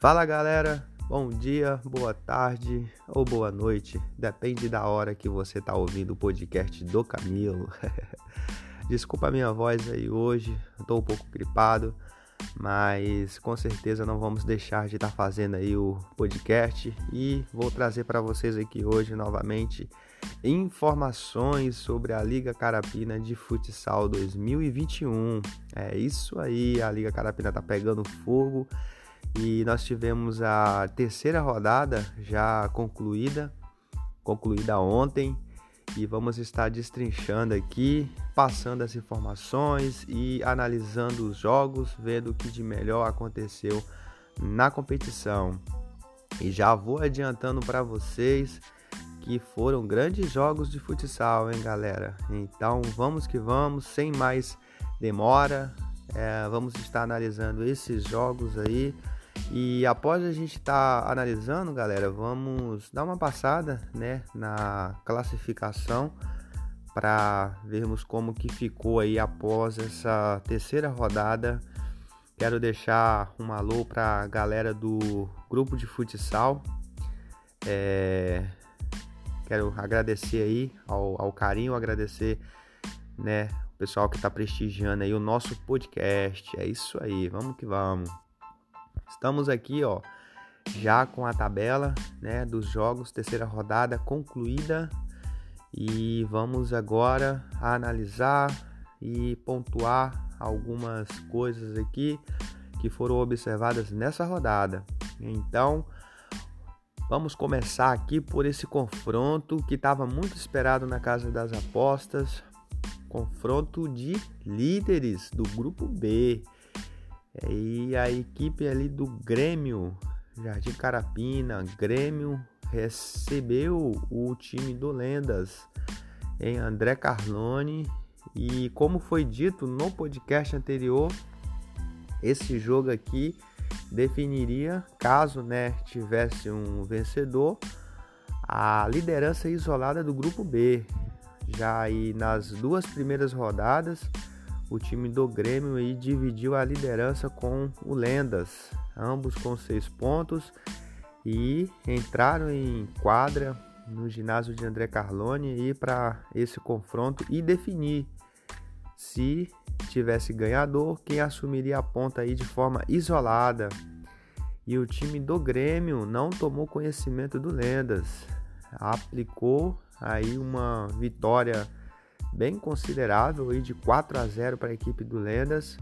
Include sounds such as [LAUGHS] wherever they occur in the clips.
Fala galera, bom dia, boa tarde ou boa noite, depende da hora que você tá ouvindo o podcast do Camilo. [LAUGHS] Desculpa a minha voz aí hoje, estou um pouco gripado, mas com certeza não vamos deixar de estar tá fazendo aí o podcast e vou trazer para vocês aqui hoje novamente informações sobre a Liga Carapina de Futsal 2021. É isso aí, a Liga Carapina tá pegando fogo e nós tivemos a terceira rodada já concluída, concluída ontem, e vamos estar destrinchando aqui, passando as informações e analisando os jogos, vendo o que de melhor aconteceu na competição. E já vou adiantando para vocês que foram grandes jogos de futsal, hein, galera? Então vamos que vamos, sem mais demora, é, vamos estar analisando esses jogos aí e após a gente estar tá analisando, galera, vamos dar uma passada, né, na classificação para vermos como que ficou aí após essa terceira rodada. Quero deixar um alô para a galera do grupo de futsal. É... Quero agradecer aí ao, ao carinho, agradecer, né, o pessoal que está prestigiando aí o nosso podcast. É isso aí, vamos que vamos. Estamos aqui, ó, já com a tabela, né, dos jogos, terceira rodada concluída e vamos agora analisar e pontuar algumas coisas aqui que foram observadas nessa rodada. Então, vamos começar aqui por esse confronto que estava muito esperado na casa das apostas, confronto de líderes do grupo B. E a equipe ali do Grêmio, Jardim Carapina, Grêmio recebeu o time do Lendas em André Carlone e como foi dito no podcast anterior, esse jogo aqui definiria, caso né, tivesse um vencedor, a liderança isolada do grupo B. Já aí nas duas primeiras rodadas, o time do Grêmio aí dividiu a liderança com o Lendas, ambos com seis pontos e entraram em quadra no ginásio de André Carlone para esse confronto e definir se tivesse ganhador quem assumiria a ponta aí de forma isolada. E o time do Grêmio não tomou conhecimento do Lendas, aplicou aí uma vitória bem considerável aí de 4 a 0 para a equipe do Lendas.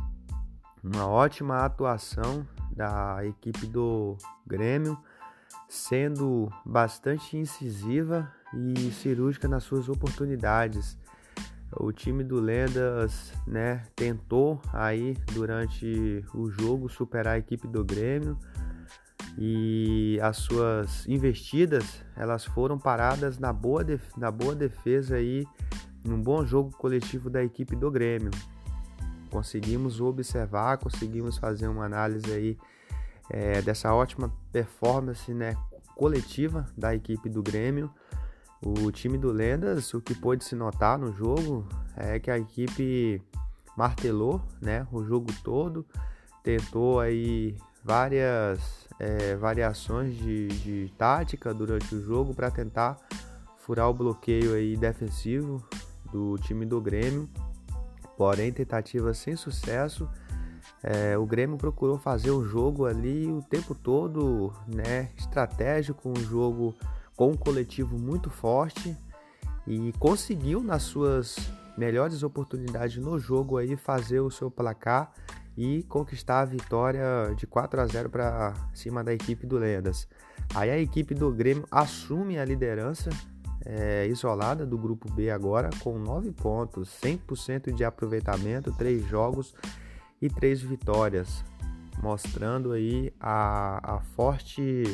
Uma ótima atuação da equipe do Grêmio, sendo bastante incisiva e cirúrgica nas suas oportunidades. O time do Lendas, né, tentou aí durante o jogo superar a equipe do Grêmio e as suas investidas elas foram paradas na boa, na boa defesa aí num bom jogo coletivo da equipe do Grêmio. Conseguimos observar, conseguimos fazer uma análise aí é, dessa ótima performance né, coletiva da equipe do Grêmio. O time do Lendas, o que pôde se notar no jogo é que a equipe martelou né, o jogo todo, tentou aí várias é, variações de, de tática durante o jogo para tentar furar o bloqueio aí defensivo do time do Grêmio, porém tentativa sem sucesso. É, o Grêmio procurou fazer o jogo ali o tempo todo, né, estratégico, um jogo com um coletivo muito forte e conseguiu nas suas melhores oportunidades no jogo aí fazer o seu placar e conquistar a vitória de 4 a 0 para cima da equipe do Lendas. Aí a equipe do Grêmio assume a liderança é, isolada do grupo B agora com 9 pontos, 100% de aproveitamento, 3 jogos e 3 vitórias, mostrando aí a, a forte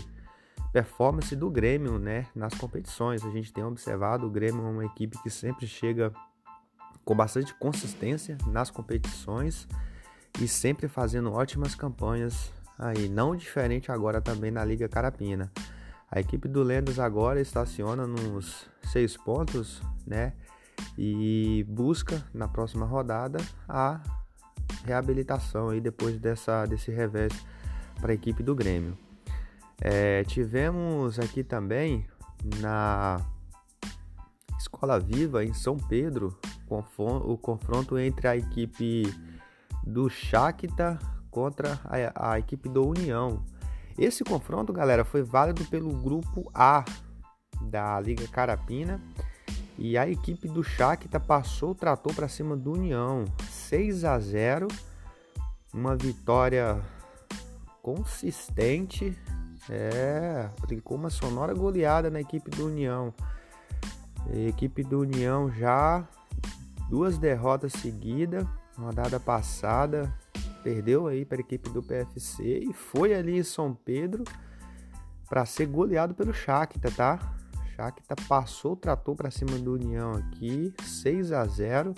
performance do Grêmio né, nas competições. A gente tem observado o Grêmio é uma equipe que sempre chega com bastante consistência nas competições e sempre fazendo ótimas campanhas aí, não diferente agora também na Liga Carapina. A equipe do Lendas agora estaciona nos seis pontos, né? E busca na próxima rodada a reabilitação aí depois dessa, desse revés para a equipe do Grêmio. É, tivemos aqui também na Escola Viva em São Pedro o confronto entre a equipe do Shakhtar contra a, a equipe do União. Esse confronto, galera, foi válido pelo grupo A da Liga Carapina. E a equipe do Shakhtar passou o trator para cima do União, 6 a 0, uma vitória consistente, é, aplicou uma sonora goleada na equipe do União. A equipe do União já duas derrotas seguidas, rodada passada, perdeu aí para a equipe do PFC e foi ali em São Pedro para ser goleado pelo Shakhtar, tá? Shakhtar passou, tratou para cima do União aqui, 6 a 0.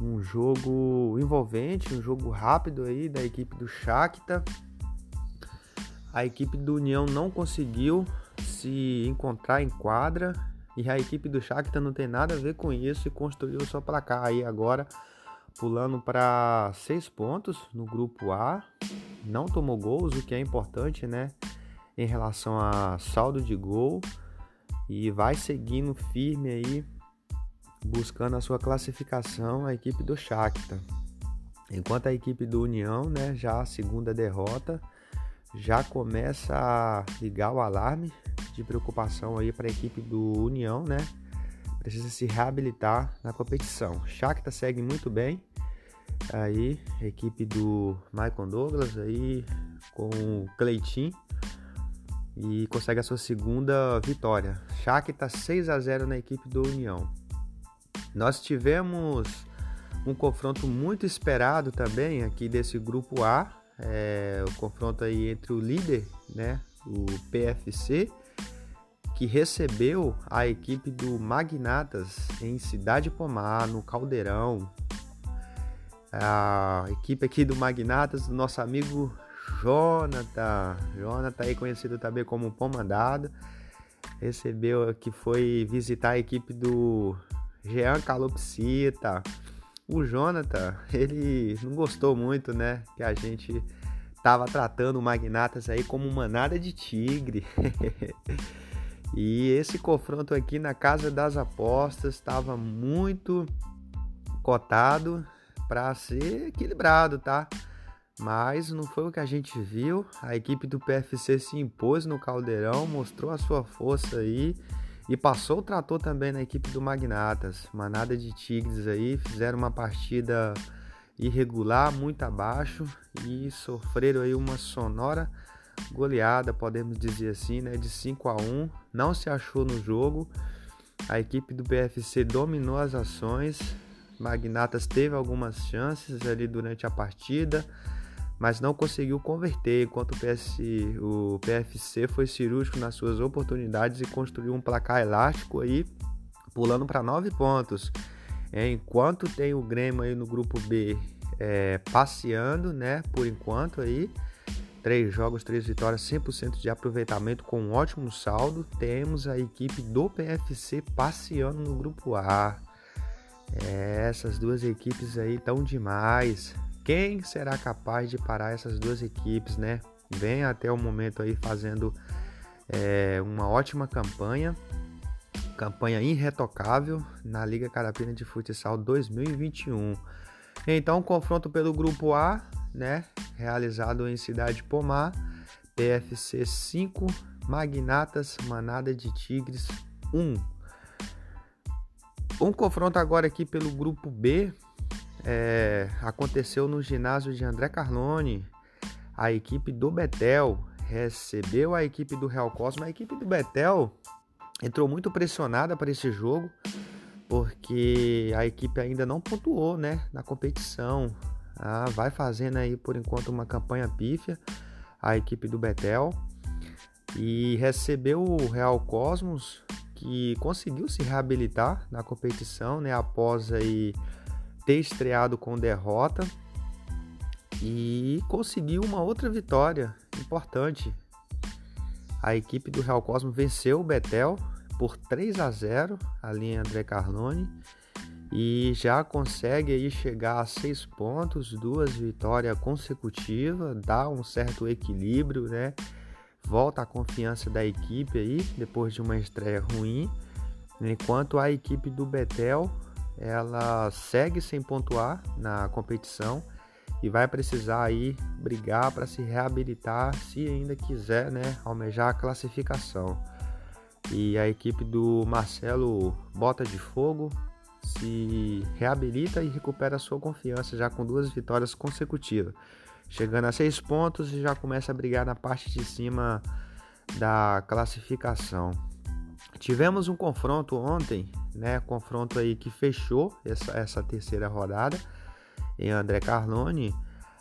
Um jogo envolvente, um jogo rápido aí da equipe do Shakhtar. A equipe do União não conseguiu se encontrar em quadra e a equipe do Shakhtar não tem nada a ver com isso e construiu só placar aí agora, pulando para seis pontos no grupo A. Não tomou gols, o que é importante, né? Em relação a saldo de gol e vai seguindo firme aí, buscando a sua classificação, a equipe do Shakhtar. Enquanto a equipe do União, né, já a segunda derrota, já começa a ligar o alarme de preocupação aí para a equipe do União, né? Precisa se reabilitar na competição. Shakhtar segue muito bem. Aí, equipe do Michael Douglas aí com o Cleitinho e consegue a sua segunda vitória. Shakhtar 6 a 0 na equipe do União. Nós tivemos um confronto muito esperado também aqui desse grupo A, é, o confronto aí entre o líder, né, o PFC, que recebeu a equipe do Magnatas em Cidade Pomar, no Caldeirão. A equipe aqui do Magnatas, do nosso amigo Jonathan, Jonathan aí conhecido também como Pomandado, recebeu que foi visitar a equipe do Jean Calopsita. O Jonathan, ele não gostou muito, né, que a gente tava tratando o Magnatas aí como manada de tigre. [LAUGHS] e esse confronto aqui na Casa das Apostas estava muito cotado para ser equilibrado, tá? Mas não foi o que a gente viu. A equipe do PFC se impôs no Caldeirão, mostrou a sua força aí e passou o trator também na equipe do Magnatas. Manada de Tigres aí, fizeram uma partida irregular, muito abaixo e sofreram aí uma sonora goleada, podemos dizer assim, né, de 5 a 1. Não se achou no jogo. A equipe do PFC dominou as ações. Magnatas teve algumas chances ali durante a partida mas não conseguiu converter, enquanto o, PS, o PFC foi cirúrgico nas suas oportunidades e construiu um placar elástico aí, pulando para nove pontos. É, enquanto tem o Grêmio aí no grupo B é, passeando, né, por enquanto aí, três jogos, três vitórias, 100% de aproveitamento com um ótimo saldo, temos a equipe do PFC passeando no grupo A. É, essas duas equipes aí estão demais. Quem será capaz de parar essas duas equipes, né? Vem até o momento aí fazendo é, uma ótima campanha, campanha irretocável na Liga Carapina de Futsal 2021. Então, confronto pelo grupo A, né? Realizado em Cidade Pomar, PFC 5, Magnatas, Manada de Tigres 1. Um confronto agora aqui pelo grupo B, é, aconteceu no ginásio de André Carlone. A equipe do Betel recebeu a equipe do Real Cosmo. A equipe do Betel entrou muito pressionada para esse jogo, porque a equipe ainda não pontuou né, na competição. Ah, vai fazendo aí por enquanto uma campanha pífia a equipe do Betel e recebeu o Real Cosmos que conseguiu se reabilitar na competição, né, após aí ter estreado com derrota e conseguiu uma outra vitória importante. A equipe do Real Cosmo venceu o Betel por 3 a 0 ali em André Carlone e já consegue aí chegar a seis pontos, duas vitórias consecutivas, dá um certo equilíbrio, né? Volta a confiança da equipe aí depois de uma estreia ruim, enquanto a equipe do Betel ela segue sem pontuar na competição e vai precisar aí brigar para se reabilitar se ainda quiser, né, almejar a classificação. E a equipe do Marcelo Bota de Fogo se reabilita e recupera sua confiança já com duas vitórias consecutivas, chegando a seis pontos já começa a brigar na parte de cima da classificação. Tivemos um confronto ontem, né? Confronto aí que fechou essa, essa terceira rodada em André Carlone.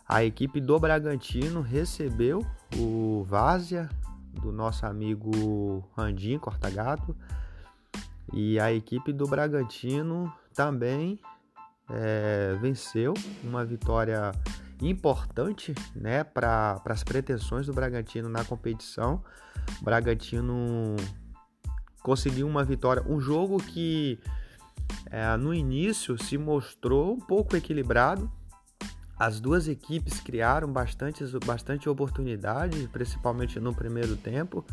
A equipe do Bragantino recebeu o Várzea do nosso amigo Randim Cortagato. E a equipe do Bragantino também é, venceu uma vitória importante né, para as pretensões do Bragantino na competição. O Bragantino conseguiu uma vitória, um jogo que é, no início se mostrou um pouco equilibrado. As duas equipes criaram bastante, bastante oportunidade, principalmente no primeiro tempo.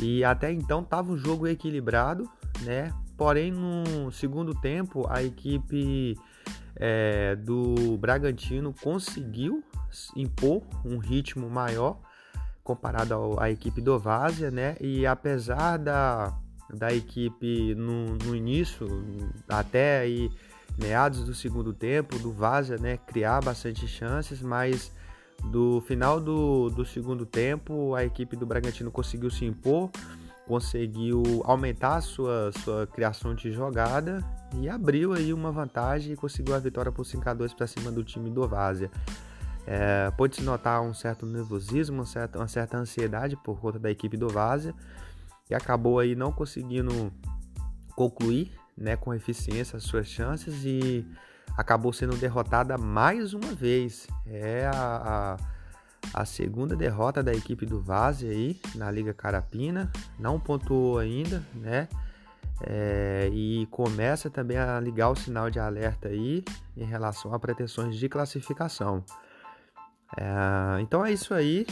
E até então estava um jogo equilibrado, né? Porém, no segundo tempo, a equipe é, do Bragantino conseguiu impor um ritmo maior comparado à equipe do Várzea, né? E apesar da, da equipe no, no início, até aí meados do segundo tempo, do Várzea, né? Criar bastante chances, mas do final do, do segundo tempo, a equipe do Bragantino conseguiu se impor, conseguiu aumentar a sua, sua criação de jogada e abriu aí uma vantagem e conseguiu a vitória por 5 a 2 para cima do time do Várzea. É, Pode-se notar um certo nervosismo, uma certa, uma certa ansiedade por conta da equipe do Várzea e acabou aí não conseguindo concluir né, com eficiência as suas chances e acabou sendo derrotada mais uma vez. É a, a, a segunda derrota da equipe do Vaze aí na Liga Carapina, não pontuou ainda, né? É, e começa também a ligar o sinal de alerta aí em relação a pretensões de classificação. É, então é isso aí.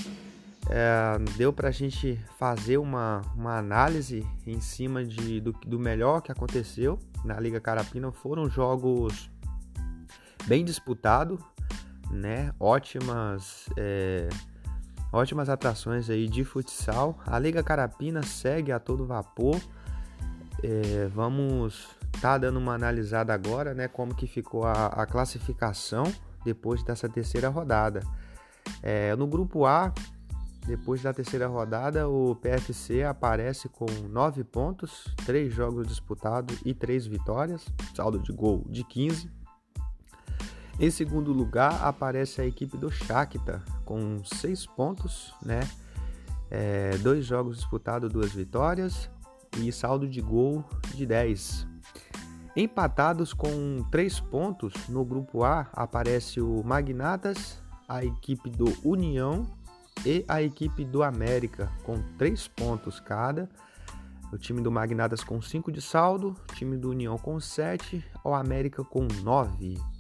É, deu para a gente fazer uma, uma análise em cima de, do, do melhor que aconteceu na Liga Carapina. Foram jogos bem disputado, né? Ótimas, é, ótimas atrações aí de futsal. A Liga Carapina segue a todo vapor. É, vamos tá dando uma analisada agora, né? Como que ficou a, a classificação depois dessa terceira rodada. É, no grupo A, depois da terceira rodada, o PFC aparece com 9 pontos, 3 jogos disputados e 3 vitórias, saldo de gol de 15. Em segundo lugar, aparece a equipe do Shakhtar com seis pontos, né? É, dois jogos disputados, duas vitórias e saldo de gol de 10. Empatados com três pontos no grupo A, aparece o Magnatas, a equipe do União e a equipe do América com três pontos cada. O time do Magnatas com 5 de saldo, o time do União com 7, o América com 9.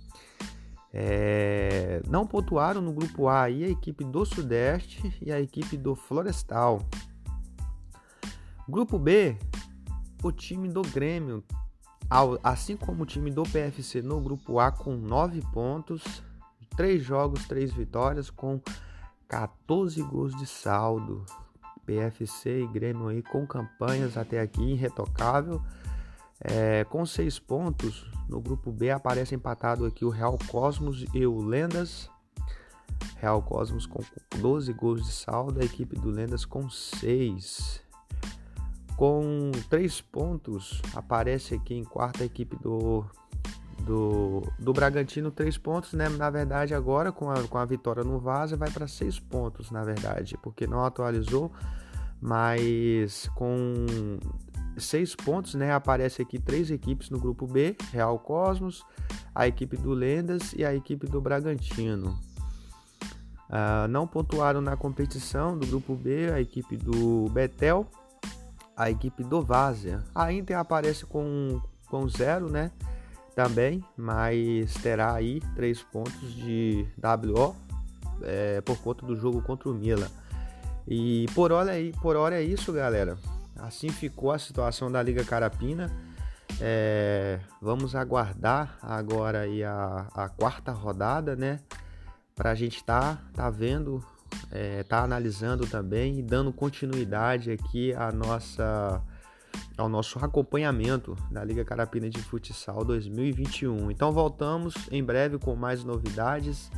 É, não pontuaram no grupo A aí a equipe do Sudeste e a equipe do Florestal. Grupo B, o time do Grêmio, assim como o time do PFC no grupo A com 9 pontos, 3 jogos, 3 vitórias com 14 gols de saldo. PFC e Grêmio aí com campanhas até aqui irretocável. É, com 6 pontos, no grupo B aparece empatado aqui o Real Cosmos e o Lendas. Real Cosmos com 12 gols de saldo, a equipe do Lendas com 6. Com 3 pontos, aparece aqui em quarta a equipe do, do, do Bragantino, 3 pontos, né? Na verdade, agora com a, com a vitória no Vaza, vai para 6 pontos, na verdade, porque não atualizou, mas com seis pontos, né? Aparece aqui três equipes no grupo B: Real Cosmos, a equipe do Lendas e a equipe do Bragantino. Uh, não pontuaram na competição do grupo B a equipe do Betel, a equipe do Várzea. A Inter aparece com, com zero, né? Também, mas terá aí três pontos de WO é, por conta do jogo contra o Milan. E por hora, por hora é isso, galera. Assim ficou a situação da Liga Carapina. É, vamos aguardar agora aí a, a quarta rodada, né? Para a gente estar tá, tá vendo, é, tá analisando também e dando continuidade aqui nossa, ao nosso acompanhamento da Liga Carapina de Futsal 2021. Então voltamos em breve com mais novidades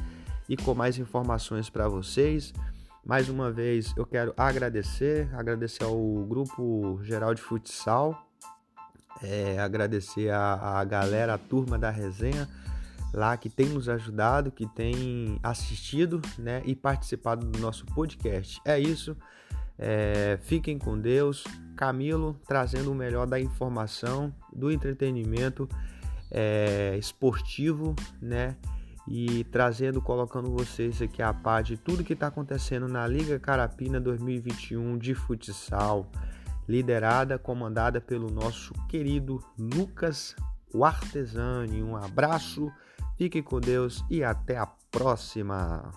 e com mais informações para vocês. Mais uma vez eu quero agradecer, agradecer ao Grupo Geral de Futsal é, agradecer a, a galera, a turma da resenha lá que tem nos ajudado, que tem assistido né, e participado do nosso podcast. É isso. É, fiquem com Deus. Camilo trazendo o melhor da informação, do entretenimento é, esportivo, né? E trazendo, colocando vocês aqui a par de tudo que está acontecendo na Liga Carapina 2021 de futsal liderada, comandada pelo nosso querido Lucas Artesani. Um abraço, fique com Deus e até a próxima!